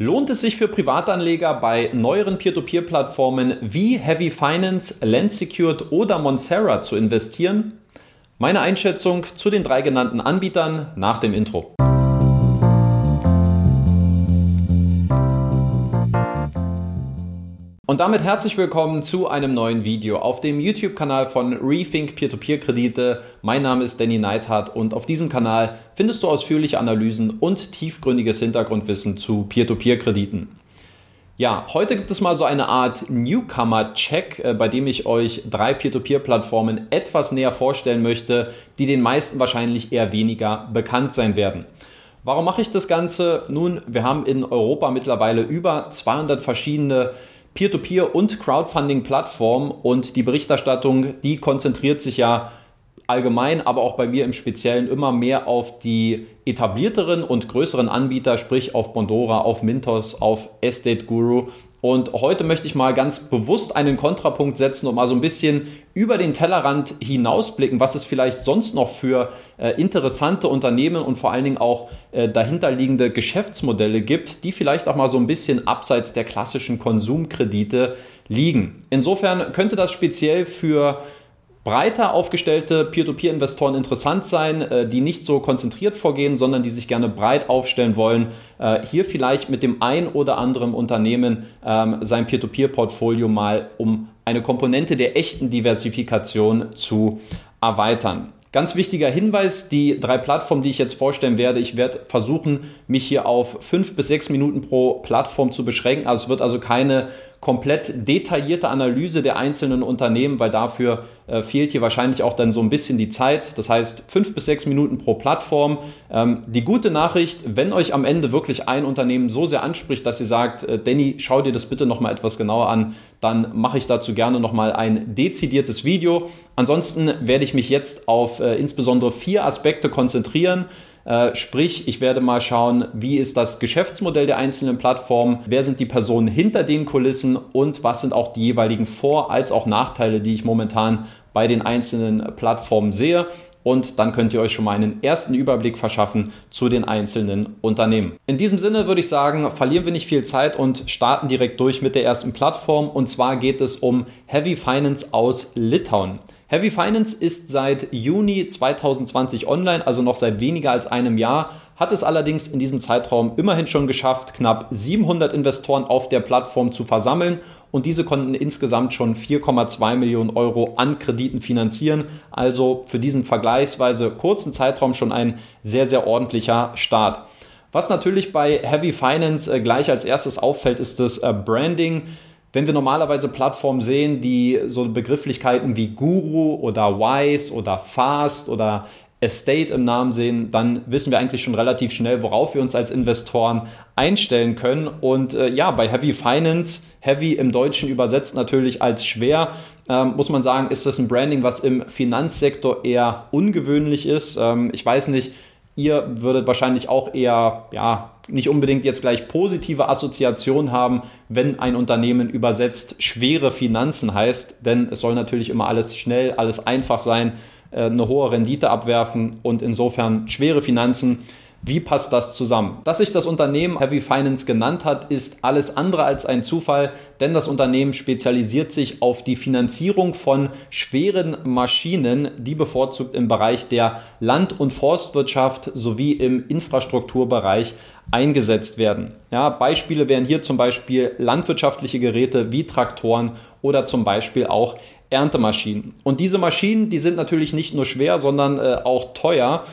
Lohnt es sich für Privatanleger bei neueren Peer-to-Peer-Plattformen wie Heavy Finance, Land Secured oder Monsera zu investieren? Meine Einschätzung zu den drei genannten Anbietern nach dem Intro. Und damit herzlich willkommen zu einem neuen Video auf dem YouTube-Kanal von Rethink Peer-to-Peer-Kredite. Mein Name ist Danny Neithardt und auf diesem Kanal findest du ausführliche Analysen und tiefgründiges Hintergrundwissen zu Peer-to-Peer-Krediten. Ja, heute gibt es mal so eine Art Newcomer-Check, äh, bei dem ich euch drei Peer-to-Peer-Plattformen etwas näher vorstellen möchte, die den meisten wahrscheinlich eher weniger bekannt sein werden. Warum mache ich das Ganze? Nun, wir haben in Europa mittlerweile über 200 verschiedene Peer-to-Peer- und Crowdfunding-Plattform und die Berichterstattung, die konzentriert sich ja allgemein, aber auch bei mir im Speziellen immer mehr auf die etablierteren und größeren Anbieter, sprich auf Bondora, auf Mintos, auf Estate Guru und heute möchte ich mal ganz bewusst einen Kontrapunkt setzen und mal so ein bisschen über den Tellerrand hinausblicken, was es vielleicht sonst noch für äh, interessante Unternehmen und vor allen Dingen auch äh, dahinterliegende Geschäftsmodelle gibt, die vielleicht auch mal so ein bisschen abseits der klassischen Konsumkredite liegen. Insofern könnte das speziell für breiter aufgestellte Peer-to-Peer-Investoren interessant sein, äh, die nicht so konzentriert vorgehen, sondern die sich gerne breit aufstellen wollen, äh, hier vielleicht mit dem ein oder anderen Unternehmen ähm, sein Peer-to-Peer-Portfolio mal um eine Komponente der echten Diversifikation zu erweitern. Ganz wichtiger Hinweis, die drei Plattformen, die ich jetzt vorstellen werde, ich werde versuchen, mich hier auf fünf bis sechs Minuten pro Plattform zu beschränken. Also es wird also keine komplett detaillierte Analyse der einzelnen Unternehmen, weil dafür äh, fehlt hier wahrscheinlich auch dann so ein bisschen die Zeit. Das heißt, fünf bis sechs Minuten pro Plattform. Ähm, die gute Nachricht, wenn euch am Ende wirklich ein Unternehmen so sehr anspricht, dass ihr sagt, äh, Danny, schau dir das bitte nochmal etwas genauer an, dann mache ich dazu gerne nochmal ein dezidiertes Video. Ansonsten werde ich mich jetzt auf äh, insbesondere vier Aspekte konzentrieren. Äh, sprich, ich werde mal schauen, wie ist das Geschäftsmodell der einzelnen Plattformen, wer sind die Personen hinter den Kulissen und was sind auch die jeweiligen Vor- als auch Nachteile, die ich momentan bei den einzelnen Plattformen sehe. Und dann könnt ihr euch schon mal einen ersten Überblick verschaffen zu den einzelnen Unternehmen. In diesem Sinne würde ich sagen, verlieren wir nicht viel Zeit und starten direkt durch mit der ersten Plattform. Und zwar geht es um Heavy Finance aus Litauen. Heavy Finance ist seit Juni 2020 online, also noch seit weniger als einem Jahr, hat es allerdings in diesem Zeitraum immerhin schon geschafft, knapp 700 Investoren auf der Plattform zu versammeln und diese konnten insgesamt schon 4,2 Millionen Euro an Krediten finanzieren. Also für diesen vergleichsweise kurzen Zeitraum schon ein sehr, sehr ordentlicher Start. Was natürlich bei Heavy Finance äh, gleich als erstes auffällt, ist das äh, Branding. Wenn wir normalerweise Plattformen sehen, die so Begrifflichkeiten wie Guru oder Wise oder Fast oder Estate im Namen sehen, dann wissen wir eigentlich schon relativ schnell, worauf wir uns als Investoren einstellen können. Und äh, ja, bei Heavy Finance, Heavy im Deutschen übersetzt natürlich als schwer, ähm, muss man sagen, ist das ein Branding, was im Finanzsektor eher ungewöhnlich ist. Ähm, ich weiß nicht, ihr würdet wahrscheinlich auch eher, ja, nicht unbedingt jetzt gleich positive Assoziationen haben, wenn ein Unternehmen übersetzt schwere Finanzen heißt, denn es soll natürlich immer alles schnell, alles einfach sein, äh, eine hohe Rendite abwerfen und insofern schwere Finanzen wie passt das zusammen? Dass sich das Unternehmen Heavy Finance genannt hat, ist alles andere als ein Zufall, denn das Unternehmen spezialisiert sich auf die Finanzierung von schweren Maschinen, die bevorzugt im Bereich der Land- und Forstwirtschaft sowie im Infrastrukturbereich eingesetzt werden. Ja, Beispiele wären hier zum Beispiel landwirtschaftliche Geräte wie Traktoren oder zum Beispiel auch Erntemaschinen. Und diese Maschinen, die sind natürlich nicht nur schwer, sondern äh, auch teuer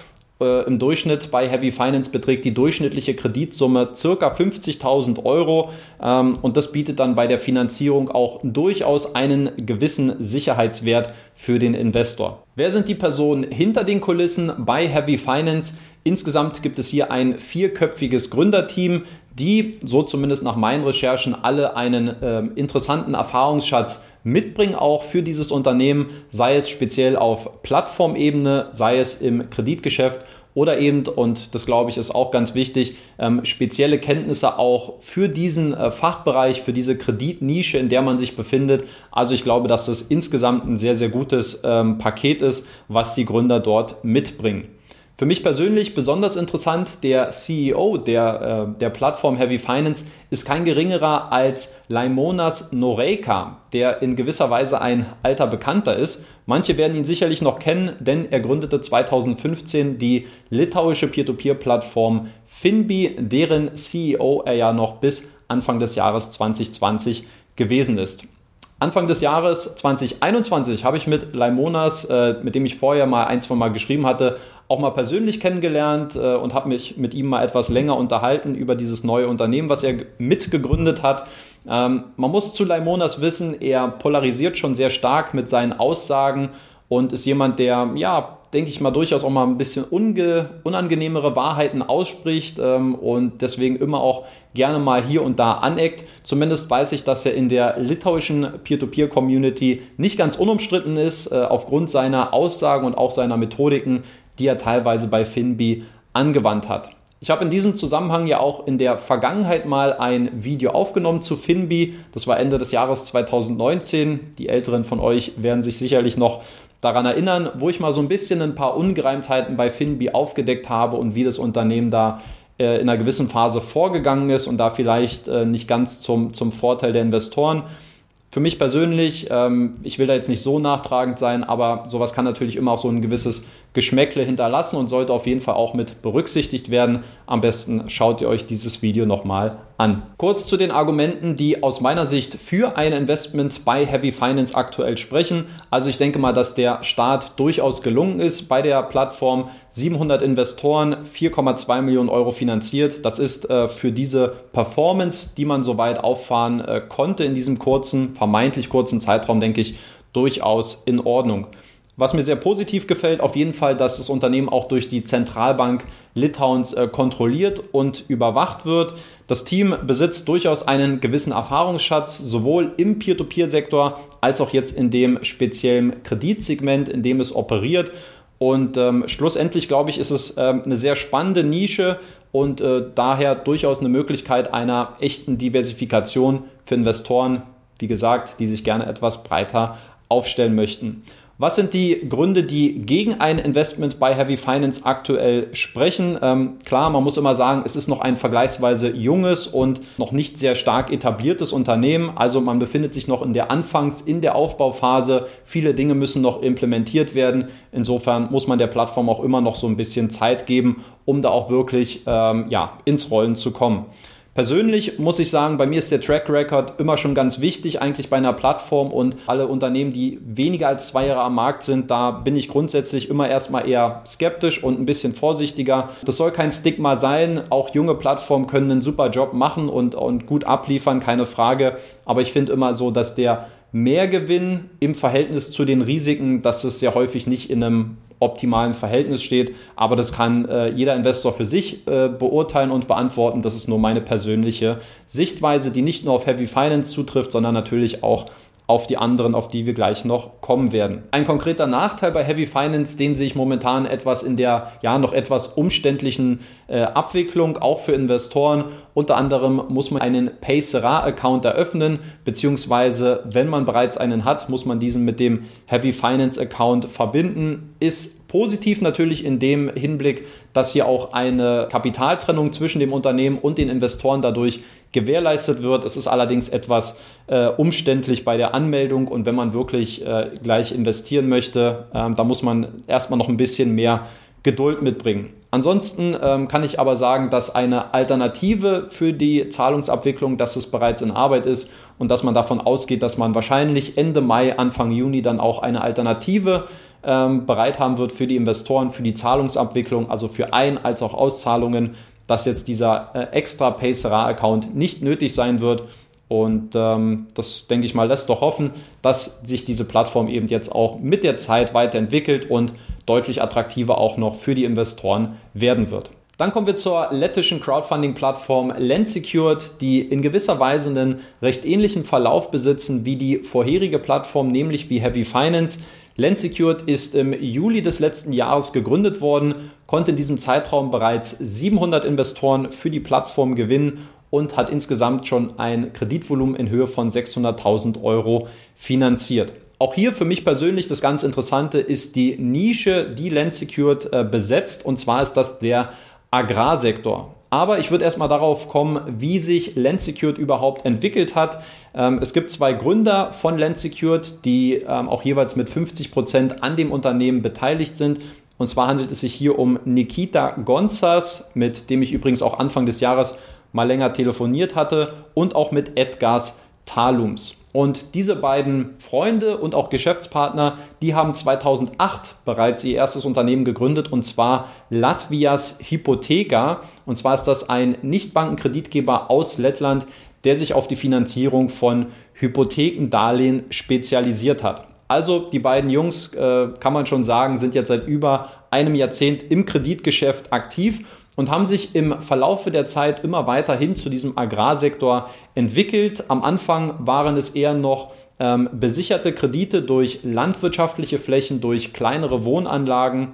äh, im Durchschnitt bei Heavy Finance beträgt die durchschnittliche Kreditsumme circa 50.000 Euro ähm, und das bietet dann bei der Finanzierung auch durchaus einen gewissen Sicherheitswert für den Investor. Wer sind die Personen hinter den Kulissen bei Heavy Finance? Insgesamt gibt es hier ein vierköpfiges Gründerteam, die, so zumindest nach meinen Recherchen, alle einen äh, interessanten Erfahrungsschatz mitbringen, auch für dieses Unternehmen, sei es speziell auf Plattformebene, sei es im Kreditgeschäft oder eben, und das glaube ich ist auch ganz wichtig, ähm, spezielle Kenntnisse auch für diesen äh, Fachbereich, für diese Kreditnische, in der man sich befindet. Also ich glaube, dass das insgesamt ein sehr, sehr gutes ähm, Paket ist, was die Gründer dort mitbringen. Für mich persönlich besonders interessant, der CEO der, äh, der Plattform Heavy Finance ist kein geringerer als Laimonas Noreika, der in gewisser Weise ein alter Bekannter ist. Manche werden ihn sicherlich noch kennen, denn er gründete 2015 die litauische Peer-to-Peer-Plattform Finbi, deren CEO er ja noch bis Anfang des Jahres 2020 gewesen ist. Anfang des Jahres 2021 habe ich mit Laimonas, äh, mit dem ich vorher mal ein, zwei Mal geschrieben hatte, auch mal persönlich kennengelernt äh, und habe mich mit ihm mal etwas länger unterhalten über dieses neue Unternehmen, was er mitgegründet hat. Ähm, man muss zu Laimonas wissen, er polarisiert schon sehr stark mit seinen Aussagen und ist jemand, der, ja, denke ich mal, durchaus auch mal ein bisschen unangenehmere Wahrheiten ausspricht ähm, und deswegen immer auch gerne mal hier und da aneckt. Zumindest weiß ich, dass er in der litauischen Peer-to-Peer-Community nicht ganz unumstritten ist, äh, aufgrund seiner Aussagen und auch seiner Methodiken, die er teilweise bei Finbi angewandt hat. Ich habe in diesem Zusammenhang ja auch in der Vergangenheit mal ein Video aufgenommen zu Finbi. Das war Ende des Jahres 2019. Die Älteren von euch werden sich sicherlich noch daran erinnern, wo ich mal so ein bisschen ein paar Ungereimtheiten bei Finbi aufgedeckt habe und wie das Unternehmen da äh, in einer gewissen Phase vorgegangen ist und da vielleicht äh, nicht ganz zum, zum Vorteil der Investoren. Für mich persönlich, ähm, ich will da jetzt nicht so nachtragend sein, aber sowas kann natürlich immer auch so ein gewisses Geschmäckle hinterlassen und sollte auf jeden Fall auch mit berücksichtigt werden. Am besten schaut ihr euch dieses Video nochmal an. Kurz zu den Argumenten, die aus meiner Sicht für ein Investment bei Heavy Finance aktuell sprechen. Also ich denke mal, dass der Start durchaus gelungen ist bei der Plattform. 700 Investoren, 4,2 Millionen Euro finanziert. Das ist äh, für diese Performance, die man soweit auffahren äh, konnte in diesem kurzen, vermeintlich kurzen Zeitraum, denke ich, durchaus in Ordnung. Was mir sehr positiv gefällt, auf jeden Fall, dass das Unternehmen auch durch die Zentralbank Litauens äh, kontrolliert und überwacht wird. Das Team besitzt durchaus einen gewissen Erfahrungsschatz, sowohl im Peer-to-Peer-Sektor als auch jetzt in dem speziellen Kreditsegment, in dem es operiert. Und ähm, schlussendlich, glaube ich, ist es ähm, eine sehr spannende Nische und äh, daher durchaus eine Möglichkeit einer echten Diversifikation für Investoren, wie gesagt, die sich gerne etwas breiter aufstellen möchten. Was sind die Gründe, die gegen ein Investment bei Heavy Finance aktuell sprechen? Ähm, klar, man muss immer sagen, es ist noch ein vergleichsweise junges und noch nicht sehr stark etabliertes Unternehmen. Also man befindet sich noch in der Anfangs-, in der Aufbauphase. Viele Dinge müssen noch implementiert werden. Insofern muss man der Plattform auch immer noch so ein bisschen Zeit geben, um da auch wirklich ähm, ja, ins Rollen zu kommen. Persönlich muss ich sagen, bei mir ist der Track Record immer schon ganz wichtig, eigentlich bei einer Plattform und alle Unternehmen, die weniger als zwei Jahre am Markt sind, da bin ich grundsätzlich immer erstmal eher skeptisch und ein bisschen vorsichtiger. Das soll kein Stigma sein. Auch junge Plattformen können einen super Job machen und, und gut abliefern, keine Frage. Aber ich finde immer so, dass der Mehrgewinn im Verhältnis zu den Risiken, dass es sehr häufig nicht in einem optimalen Verhältnis steht. Aber das kann äh, jeder Investor für sich äh, beurteilen und beantworten. Das ist nur meine persönliche Sichtweise, die nicht nur auf Heavy Finance zutrifft, sondern natürlich auch auf die anderen, auf die wir gleich noch kommen werden. Ein konkreter Nachteil bei Heavy Finance, den sehe ich momentan etwas in der ja noch etwas umständlichen äh, Abwicklung, auch für Investoren. Unter anderem muss man einen Paysera-Account eröffnen, beziehungsweise wenn man bereits einen hat, muss man diesen mit dem Heavy Finance Account verbinden. Ist positiv natürlich in dem Hinblick, dass hier auch eine Kapitaltrennung zwischen dem Unternehmen und den Investoren dadurch gewährleistet wird. Es ist allerdings etwas äh, umständlich bei der Anmeldung und wenn man wirklich äh, gleich investieren möchte, äh, da muss man erstmal noch ein bisschen mehr Geduld mitbringen. Ansonsten ähm, kann ich aber sagen, dass eine Alternative für die Zahlungsabwicklung, dass es bereits in Arbeit ist und dass man davon ausgeht, dass man wahrscheinlich Ende Mai, Anfang Juni dann auch eine Alternative ähm, bereit haben wird für die Investoren, für die Zahlungsabwicklung, also für Ein- als auch Auszahlungen dass jetzt dieser äh, extra Pacera-Account nicht nötig sein wird. Und ähm, das, denke ich mal, lässt doch hoffen, dass sich diese Plattform eben jetzt auch mit der Zeit weiterentwickelt und deutlich attraktiver auch noch für die Investoren werden wird. Dann kommen wir zur lettischen Crowdfunding-Plattform Landsecured, die in gewisser Weise einen recht ähnlichen Verlauf besitzen wie die vorherige Plattform, nämlich wie Heavy Finance. Landsecured ist im Juli des letzten Jahres gegründet worden, konnte in diesem Zeitraum bereits 700 Investoren für die Plattform gewinnen und hat insgesamt schon ein Kreditvolumen in Höhe von 600.000 Euro finanziert. Auch hier für mich persönlich das ganz Interessante ist die Nische, die Land Secured äh, besetzt. Und zwar ist das der Agrarsektor. Aber ich würde erstmal darauf kommen, wie sich Land Secured überhaupt entwickelt hat. Ähm, es gibt zwei Gründer von Land Secured, die ähm, auch jeweils mit 50 Prozent an dem Unternehmen beteiligt sind. Und zwar handelt es sich hier um Nikita Gonzas, mit dem ich übrigens auch Anfang des Jahres mal länger telefoniert hatte, und auch mit Edgars Talums. Und diese beiden Freunde und auch Geschäftspartner, die haben 2008 bereits ihr erstes Unternehmen gegründet und zwar Latvias Hypotheka. Und zwar ist das ein Nichtbankenkreditgeber aus Lettland, der sich auf die Finanzierung von Hypothekendarlehen spezialisiert hat. Also die beiden Jungs, äh, kann man schon sagen, sind jetzt seit über einem Jahrzehnt im Kreditgeschäft aktiv und haben sich im Verlaufe der Zeit immer weiter hin zu diesem Agrarsektor entwickelt. Am Anfang waren es eher noch ähm, besicherte Kredite durch landwirtschaftliche Flächen, durch kleinere Wohnanlagen,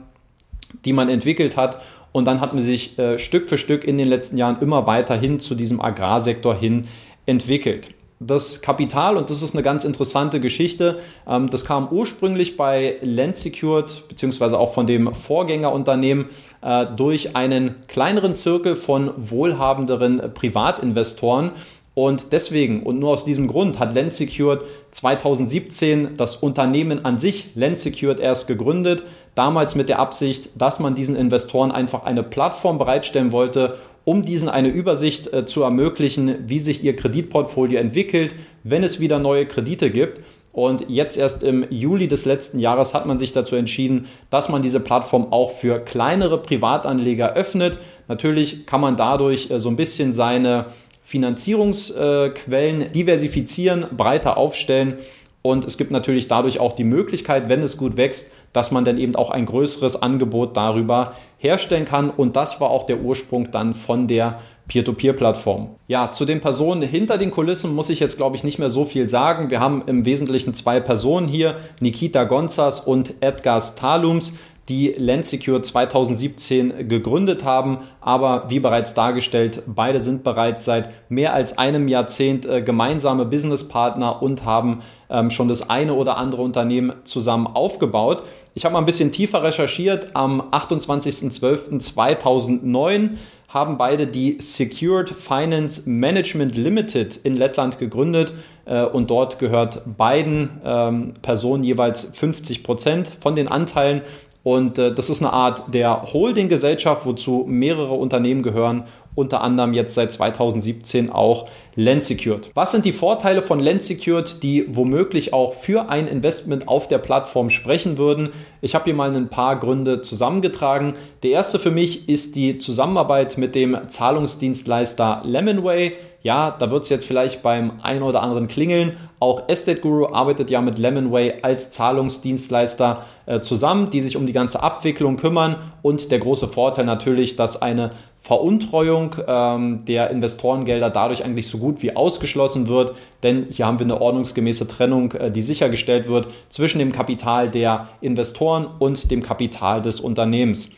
die man entwickelt hat. Und dann hat man sich äh, Stück für Stück in den letzten Jahren immer weiter hin zu diesem Agrarsektor hin entwickelt das Kapital, und das ist eine ganz interessante Geschichte, ähm, das kam ursprünglich bei Land Secured, beziehungsweise auch von dem Vorgängerunternehmen, äh, durch einen kleineren Zirkel von wohlhabenderen Privatinvestoren. Und deswegen und nur aus diesem Grund hat Land Secured 2017 das Unternehmen an sich, Land Secured, erst gegründet. Damals mit der Absicht, dass man diesen Investoren einfach eine Plattform bereitstellen wollte, um diesen eine Übersicht äh, zu ermöglichen, wie sich ihr Kreditportfolio entwickelt, wenn es wieder neue Kredite gibt. Und jetzt erst im Juli des letzten Jahres hat man sich dazu entschieden, dass man diese Plattform auch für kleinere Privatanleger öffnet. Natürlich kann man dadurch äh, so ein bisschen seine Finanzierungsquellen diversifizieren, breiter aufstellen. Und es gibt natürlich dadurch auch die Möglichkeit, wenn es gut wächst, dass man dann eben auch ein größeres Angebot darüber herstellen kann. Und das war auch der Ursprung dann von der Peer-to-Peer-Plattform. Ja, zu den Personen hinter den Kulissen muss ich jetzt, glaube ich, nicht mehr so viel sagen. Wir haben im Wesentlichen zwei Personen hier, Nikita Gonzas und Edgar Talums die Landsecure 2017 gegründet haben. Aber wie bereits dargestellt, beide sind bereits seit mehr als einem Jahrzehnt äh, gemeinsame Businesspartner und haben ähm, schon das eine oder andere Unternehmen zusammen aufgebaut. Ich habe mal ein bisschen tiefer recherchiert. Am 28.12.2009 haben beide die Secured Finance Management Limited in Lettland gegründet äh, und dort gehört beiden ähm, Personen jeweils 50 Prozent von den Anteilen und äh, das ist eine Art der Holding-Gesellschaft, wozu mehrere Unternehmen gehören, unter anderem jetzt seit 2017 auch Land Secured. Was sind die Vorteile von Land Secured, die womöglich auch für ein Investment auf der Plattform sprechen würden? Ich habe hier mal ein paar Gründe zusammengetragen. Der erste für mich ist die Zusammenarbeit mit dem Zahlungsdienstleister Lemonway. Ja, da wird es jetzt vielleicht beim einen oder anderen klingeln. Auch Estate Guru arbeitet ja mit Lemonway als Zahlungsdienstleister äh, zusammen, die sich um die ganze Abwicklung kümmern. Und der große Vorteil natürlich, dass eine Veruntreuung ähm, der Investorengelder dadurch eigentlich so gut wie ausgeschlossen wird, denn hier haben wir eine ordnungsgemäße Trennung, äh, die sichergestellt wird zwischen dem Kapital der Investoren und dem Kapital des Unternehmens.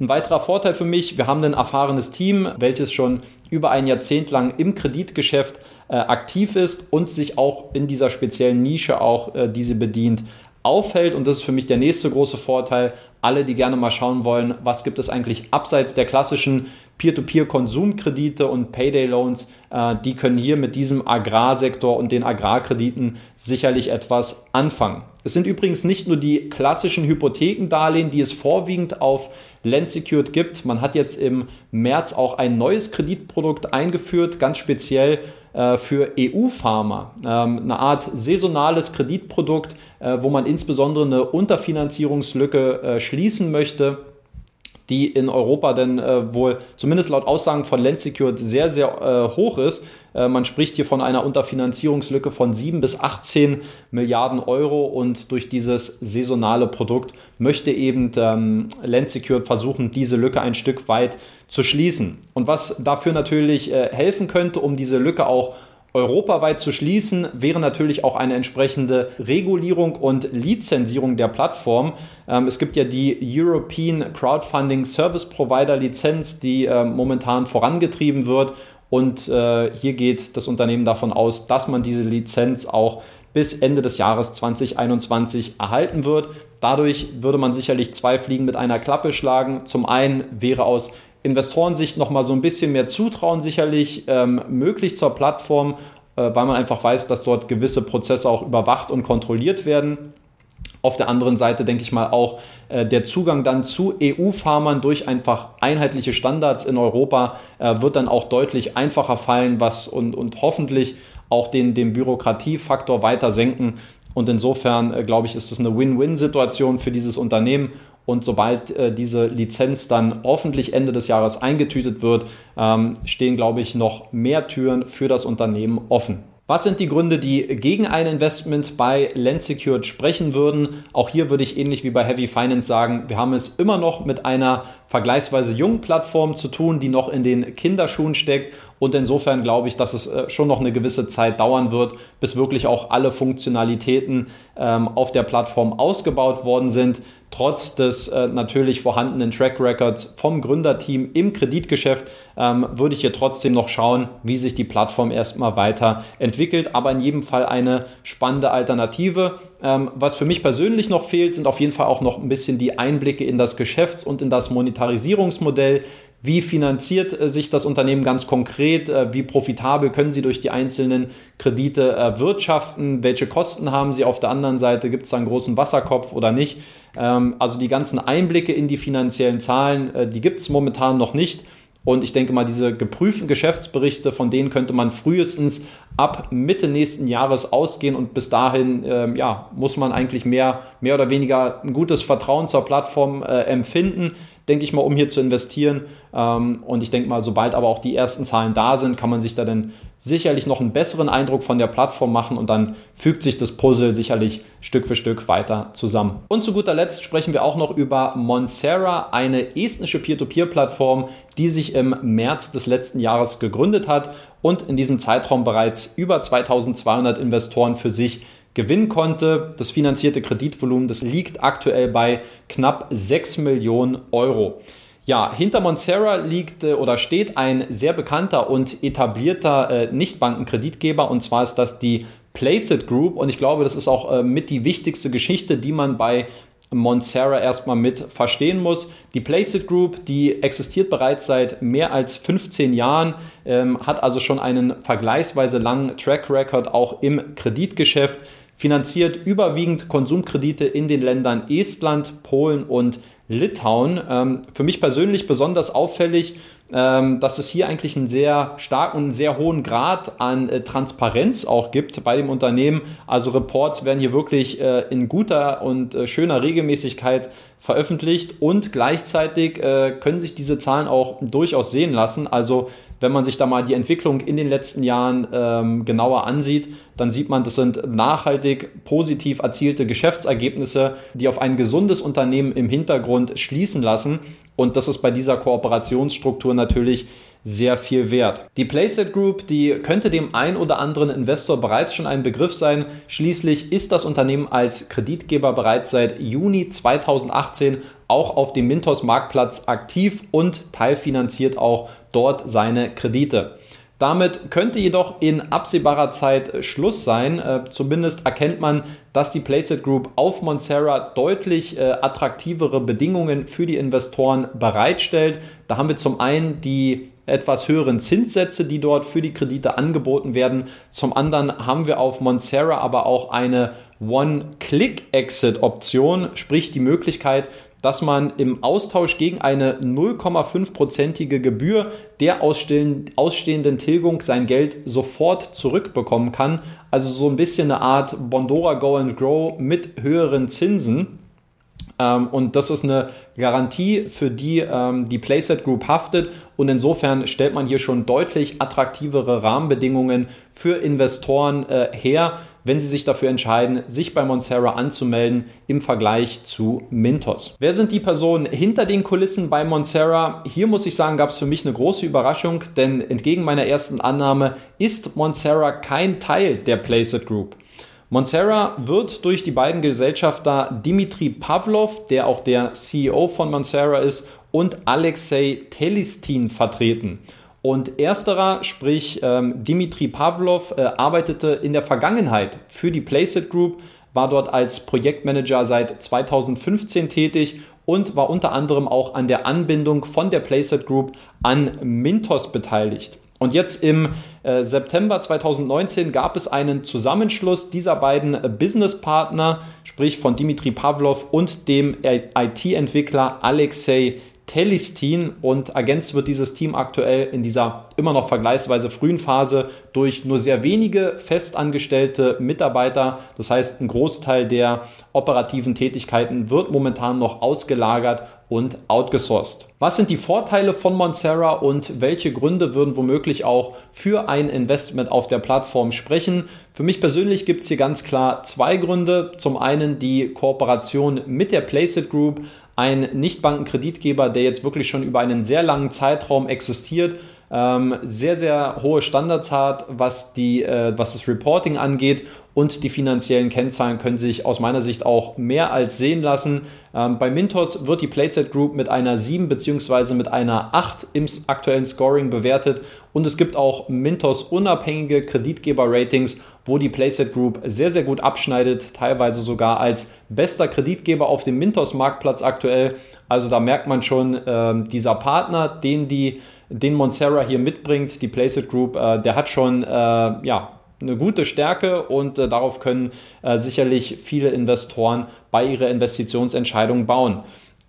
Ein weiterer Vorteil für mich, wir haben ein erfahrenes Team, welches schon über ein Jahrzehnt lang im Kreditgeschäft äh, aktiv ist und sich auch in dieser speziellen Nische auch äh, diese bedient aufhält. Und das ist für mich der nächste große Vorteil. Alle, die gerne mal schauen wollen, was gibt es eigentlich abseits der klassischen Peer-to-Peer-Konsumkredite und Payday-Loans, äh, die können hier mit diesem Agrarsektor und den Agrarkrediten sicherlich etwas anfangen. Es sind übrigens nicht nur die klassischen Hypothekendarlehen, die es vorwiegend auf Land Secured gibt. Man hat jetzt im März auch ein neues Kreditprodukt eingeführt, ganz speziell für EU-Farmer. Ähm, eine Art saisonales Kreditprodukt, äh, wo man insbesondere eine Unterfinanzierungslücke äh, schließen möchte die in Europa denn äh, wohl zumindest laut Aussagen von Land Secured sehr, sehr äh, hoch ist. Äh, man spricht hier von einer Unterfinanzierungslücke von 7 bis 18 Milliarden Euro und durch dieses saisonale Produkt möchte eben ähm, Land Secured versuchen, diese Lücke ein Stück weit zu schließen. Und was dafür natürlich äh, helfen könnte, um diese Lücke auch europaweit zu schließen, wäre natürlich auch eine entsprechende Regulierung und Lizenzierung der Plattform. Ähm, es gibt ja die European Crowdfunding Service Provider Lizenz, die äh, momentan vorangetrieben wird. Und äh, hier geht das Unternehmen davon aus, dass man diese Lizenz auch bis Ende des Jahres 2021 erhalten wird. Dadurch würde man sicherlich zwei Fliegen mit einer Klappe schlagen. Zum einen wäre aus Investorensicht nochmal so ein bisschen mehr Zutrauen sicherlich ähm, möglich zur Plattform, äh, weil man einfach weiß, dass dort gewisse Prozesse auch überwacht und kontrolliert werden. Auf der anderen Seite denke ich mal auch äh, der Zugang dann zu EU-Farmern durch einfach einheitliche Standards in Europa äh, wird dann auch deutlich einfacher fallen, was und, und hoffentlich auch den, den Bürokratiefaktor weiter senken. Und insofern, äh, glaube ich, ist es eine Win-Win-Situation für dieses Unternehmen. Und sobald äh, diese Lizenz dann hoffentlich Ende des Jahres eingetütet wird, ähm, stehen, glaube ich, noch mehr Türen für das Unternehmen offen. Was sind die Gründe, die gegen ein Investment bei Land Secured sprechen würden? Auch hier würde ich ähnlich wie bei Heavy Finance sagen, wir haben es immer noch mit einer vergleichsweise jungen Plattform zu tun, die noch in den Kinderschuhen steckt. Und insofern glaube ich, dass es äh, schon noch eine gewisse Zeit dauern wird, bis wirklich auch alle Funktionalitäten ähm, auf der Plattform ausgebaut worden sind. Trotz des äh, natürlich vorhandenen Track Records vom Gründerteam im Kreditgeschäft ähm, würde ich hier trotzdem noch schauen, wie sich die Plattform erstmal weiter entwickelt. Aber in jedem Fall eine spannende Alternative. Ähm, was für mich persönlich noch fehlt, sind auf jeden Fall auch noch ein bisschen die Einblicke in das Geschäfts- und in das Monetarisierungsmodell. Wie finanziert äh, sich das Unternehmen ganz konkret? Äh, wie profitabel können Sie durch die einzelnen Kredite erwirtschaften? Welche Kosten haben Sie auf der anderen Seite? Gibt es da einen großen Wasserkopf oder nicht? Ähm, also die ganzen Einblicke in die finanziellen Zahlen, äh, die gibt es momentan noch nicht. Und ich denke mal, diese geprüften Geschäftsberichte, von denen könnte man frühestens ab Mitte nächsten Jahres ausgehen. Und bis dahin ähm, ja, muss man eigentlich mehr, mehr oder weniger ein gutes Vertrauen zur Plattform äh, empfinden denke ich mal, um hier zu investieren. Ähm, und ich denke mal, sobald aber auch die ersten Zahlen da sind, kann man sich da dann sicherlich noch einen besseren Eindruck von der Plattform machen und dann fügt sich das Puzzle sicherlich Stück für Stück weiter zusammen. Und zu guter Letzt sprechen wir auch noch über Monsera, eine estnische Peer-to-Peer-Plattform, die sich im März des letzten Jahres gegründet hat und in diesem Zeitraum bereits über 2200 Investoren für sich gewinnen konnte. Das finanzierte Kreditvolumen, das liegt aktuell bei knapp 6 Millionen Euro. Ja, hinter Monsera liegt äh, oder steht ein sehr bekannter und etablierter äh, Nichtbankenkreditgeber und zwar ist das die Placeit Group und ich glaube, das ist auch äh, mit die wichtigste Geschichte, die man bei Monsera erstmal mit verstehen muss. Die Placeit Group, die existiert bereits seit mehr als 15 Jahren, ähm, hat also schon einen vergleichsweise langen Track Record auch im Kreditgeschäft finanziert überwiegend Konsumkredite in den Ländern Estland, Polen und Litauen. Ähm, für mich persönlich besonders auffällig, dass es hier eigentlich einen sehr starken und sehr hohen Grad an äh, Transparenz auch gibt bei dem Unternehmen. Also Reports werden hier wirklich äh, in guter und äh, schöner Regelmäßigkeit veröffentlicht und gleichzeitig können sich diese Zahlen auch durchaus sehen lassen. Also wenn man sich da mal die Entwicklung in den letzten Jahren ähm, genauer ansieht, dann sieht man, das sind nachhaltig positiv erzielte Geschäftsergebnisse, die auf ein gesundes Unternehmen im Hintergrund schließen lassen. Und das ist bei dieser Kooperationsstruktur natürlich sehr viel wert. Die Playset Group, die könnte dem ein oder anderen Investor bereits schon ein Begriff sein. Schließlich ist das Unternehmen als Kreditgeber bereits seit Juni 2018 auch auf dem Mintos Marktplatz aktiv und teilfinanziert auch dort seine Kredite. Damit könnte jedoch in absehbarer Zeit Schluss sein. Äh, zumindest erkennt man, dass die Placeit Group auf Monsera deutlich äh, attraktivere Bedingungen für die Investoren bereitstellt. Da haben wir zum einen die etwas höheren Zinssätze, die dort für die Kredite angeboten werden. Zum anderen haben wir auf Monsera aber auch eine One-Click-Exit-Option, sprich die Möglichkeit, dass man im Austausch gegen eine 0,5-prozentige Gebühr der ausstehenden Tilgung sein Geld sofort zurückbekommen kann. Also so ein bisschen eine Art Bondora Go and Grow mit höheren Zinsen. Ähm, und das ist eine Garantie, für die ähm, die Playset Group haftet. Und insofern stellt man hier schon deutlich attraktivere Rahmenbedingungen für Investoren äh, her, wenn sie sich dafür entscheiden, sich bei Monsera anzumelden im Vergleich zu Mintos. Wer sind die Personen hinter den Kulissen bei Monsera? Hier muss ich sagen, gab es für mich eine große Überraschung, denn entgegen meiner ersten Annahme ist Monsera kein Teil der Placeit Group. Monsera wird durch die beiden Gesellschafter Dimitri Pavlov, der auch der CEO von Monsera ist, und Alexei Telistin vertreten. Und ersterer, sprich ähm, Dimitri Pavlov, äh, arbeitete in der Vergangenheit für die Placeit Group, war dort als Projektmanager seit 2015 tätig und war unter anderem auch an der Anbindung von der Placeit Group an Mintos beteiligt. Und jetzt im äh, September 2019 gab es einen Zusammenschluss dieser beiden äh, Businesspartner, sprich von Dimitri Pavlov und dem IT-Entwickler Alexei Telistin und ergänzt wird dieses Team aktuell in dieser immer noch vergleichsweise frühen Phase durch nur sehr wenige festangestellte Mitarbeiter. Das heißt, ein Großteil der operativen Tätigkeiten wird momentan noch ausgelagert und outgesourced. Was sind die Vorteile von Monstera und welche Gründe würden womöglich auch für ein Investment auf der Plattform sprechen? Für mich persönlich gibt es hier ganz klar zwei Gründe. Zum einen die Kooperation mit der Placeit Group, ein Nichtbankenkreditgeber, der jetzt wirklich schon über einen sehr langen Zeitraum existiert, ähm, sehr, sehr hohe Standards hat, was, die, äh, was das Reporting angeht und die finanziellen Kennzahlen können sich aus meiner Sicht auch mehr als sehen lassen. Ähm, bei Mintos wird die Playset Group mit einer 7 bzw. mit einer 8 im aktuellen Scoring bewertet und es gibt auch Mintos unabhängige Kreditgeber-Ratings, wo die Playset Group sehr, sehr gut abschneidet, teilweise sogar als bester Kreditgeber auf dem Mintos-Marktplatz aktuell. Also da merkt man schon, ähm, dieser Partner, den die den Monserra hier mitbringt, die Placeit Group, äh, der hat schon äh, ja, eine gute Stärke und äh, darauf können äh, sicherlich viele Investoren bei ihrer Investitionsentscheidung bauen.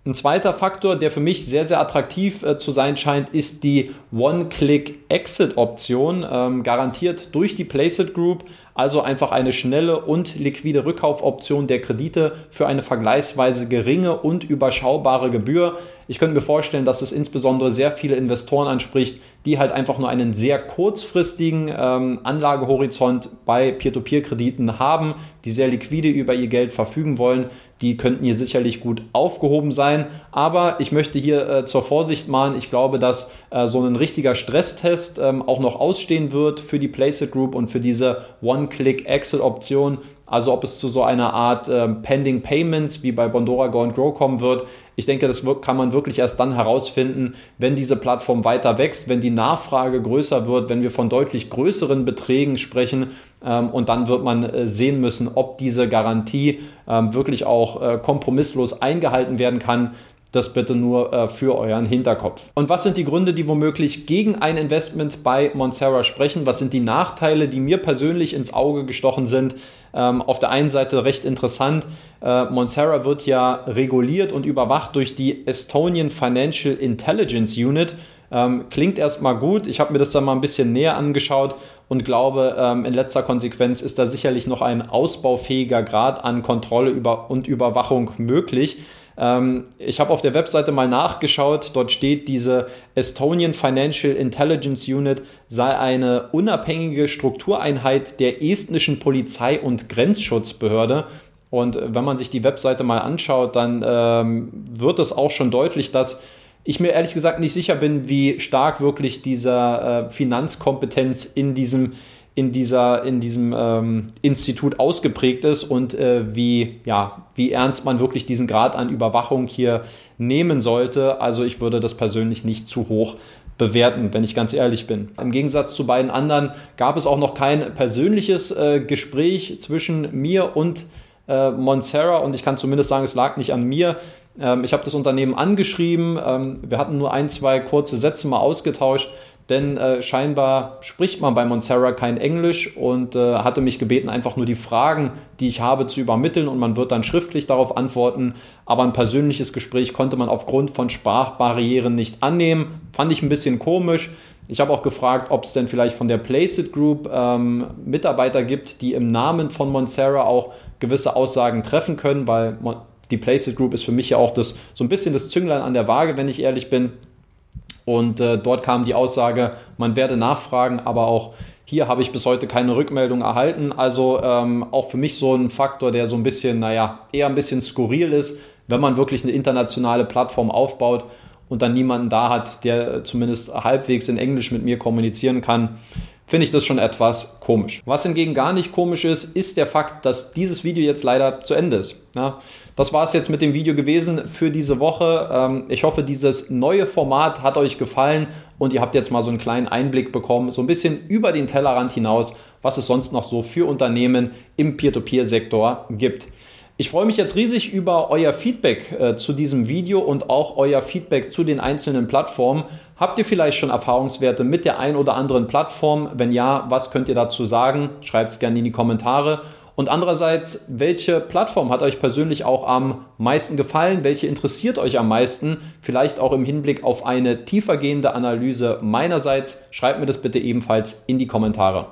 Ein zweiter Faktor, der für mich sehr, sehr attraktiv äh, zu sein scheint, ist die One-Click-Exit-Option, ähm, garantiert durch die Placeit Group, also einfach eine schnelle und liquide Rückkaufoption der Kredite für eine vergleichsweise geringe und überschaubare Gebühr. Ich könnte mir vorstellen, dass es insbesondere sehr viele Investoren anspricht, die halt einfach nur einen sehr kurzfristigen ähm, Anlagehorizont bei Peer-to-Peer-Krediten haben, die sehr liquide über ihr Geld verfügen wollen. Die könnten hier sicherlich gut aufgehoben sein. Aber ich möchte hier äh, zur Vorsicht mahnen. Ich glaube, dass äh, so ein richtiger Stresstest ähm, auch noch ausstehen wird für die Placeit Group und für diese One-Click-Exit-Option. Also ob es zu so einer Art äh, Pending Payments wie bei Bondora Go and Grow kommen wird. Ich denke, das kann man wirklich erst dann herausfinden, wenn diese Plattform weiter wächst, wenn die Nachfrage größer wird, wenn wir von deutlich größeren Beträgen sprechen. Ähm, und dann wird man äh, sehen müssen, ob diese Garantie ähm, wirklich auch äh, kompromisslos eingehalten werden kann. Das bitte nur äh, für euren Hinterkopf. Und was sind die Gründe, die womöglich gegen ein Investment bei Monserra sprechen? Was sind die Nachteile, die mir persönlich ins Auge gestochen sind? Ähm, auf der einen Seite recht interessant. Äh, Monserra wird ja reguliert und überwacht durch die Estonian Financial Intelligence Unit. Ähm, klingt erstmal gut. Ich habe mir das dann mal ein bisschen näher angeschaut und glaube, ähm, in letzter Konsequenz ist da sicherlich noch ein ausbaufähiger Grad an Kontrolle über und Überwachung möglich. Ähm, ich habe auf der Webseite mal nachgeschaut, dort steht, diese Estonian Financial Intelligence Unit sei eine unabhängige Struktureinheit der estnischen Polizei- und Grenzschutzbehörde. Und wenn man sich die Webseite mal anschaut, dann ähm, wird es auch schon deutlich, dass ich mir ehrlich gesagt nicht sicher bin, wie stark wirklich diese äh, Finanzkompetenz in diesem in, dieser, in diesem ähm, Institut ausgeprägt ist und äh, wie, ja, wie ernst man wirklich diesen Grad an Überwachung hier nehmen sollte. Also ich würde das persönlich nicht zu hoch bewerten, wenn ich ganz ehrlich bin. Im Gegensatz zu beiden anderen gab es auch noch kein persönliches äh, Gespräch zwischen mir und äh, Monserra und ich kann zumindest sagen, es lag nicht an mir. Ähm, ich habe das Unternehmen angeschrieben. Ähm, wir hatten nur ein, zwei kurze Sätze mal ausgetauscht denn äh, scheinbar spricht man bei Monserra kein Englisch und äh, hatte mich gebeten, einfach nur die Fragen, die ich habe, zu übermitteln und man wird dann schriftlich darauf antworten. Aber ein persönliches Gespräch konnte man aufgrund von Sprachbarrieren nicht annehmen. Fand ich ein bisschen komisch. Ich habe auch gefragt, ob es denn vielleicht von der Placeit Group ähm, Mitarbeiter gibt, die im Namen von Monserra auch gewisse Aussagen treffen können, weil die Placeit Group ist für mich ja auch das, so ein bisschen das Zünglein an der Waage, wenn ich ehrlich bin. Und äh, dort kam die Aussage, man werde nachfragen, aber auch hier habe ich bis heute keine Rückmeldung erhalten. Also ähm, auch für mich so ein Faktor, der so ein bisschen, naja, eher ein bisschen skurril ist, wenn man wirklich eine internationale Plattform aufbaut und dann niemanden da hat, der zumindest halbwegs in Englisch mit mir kommunizieren kann finde ich das schon etwas komisch. Was hingegen gar nicht komisch ist, ist der Fakt, dass dieses Video jetzt leider zu Ende ist. Ja, das war es jetzt mit dem Video gewesen für diese Woche. Ähm, ich hoffe, dieses neue Format hat euch gefallen und ihr habt jetzt mal so einen kleinen Einblick bekommen, so ein bisschen über den Tellerrand hinaus, was es sonst noch so für Unternehmen im Peer-to-Peer-Sektor gibt. Ich freue mich jetzt riesig über euer Feedback äh, zu diesem Video und auch euer Feedback zu den einzelnen Plattformen. Habt ihr vielleicht schon Erfahrungswerte mit der ein oder anderen Plattform? Wenn ja, was könnt ihr dazu sagen? Schreibt es gerne in die Kommentare. Und andererseits, welche Plattform hat euch persönlich auch am meisten gefallen? Welche interessiert euch am meisten? Vielleicht auch im Hinblick auf eine tiefergehende Analyse meinerseits. Schreibt mir das bitte ebenfalls in die Kommentare.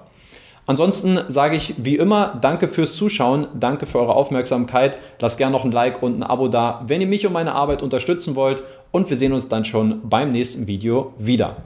Ansonsten sage ich wie immer, danke fürs Zuschauen, danke für eure Aufmerksamkeit. Lasst gerne noch ein Like und ein Abo da, wenn ihr mich und meine Arbeit unterstützen wollt. Und wir sehen uns dann schon beim nächsten Video wieder.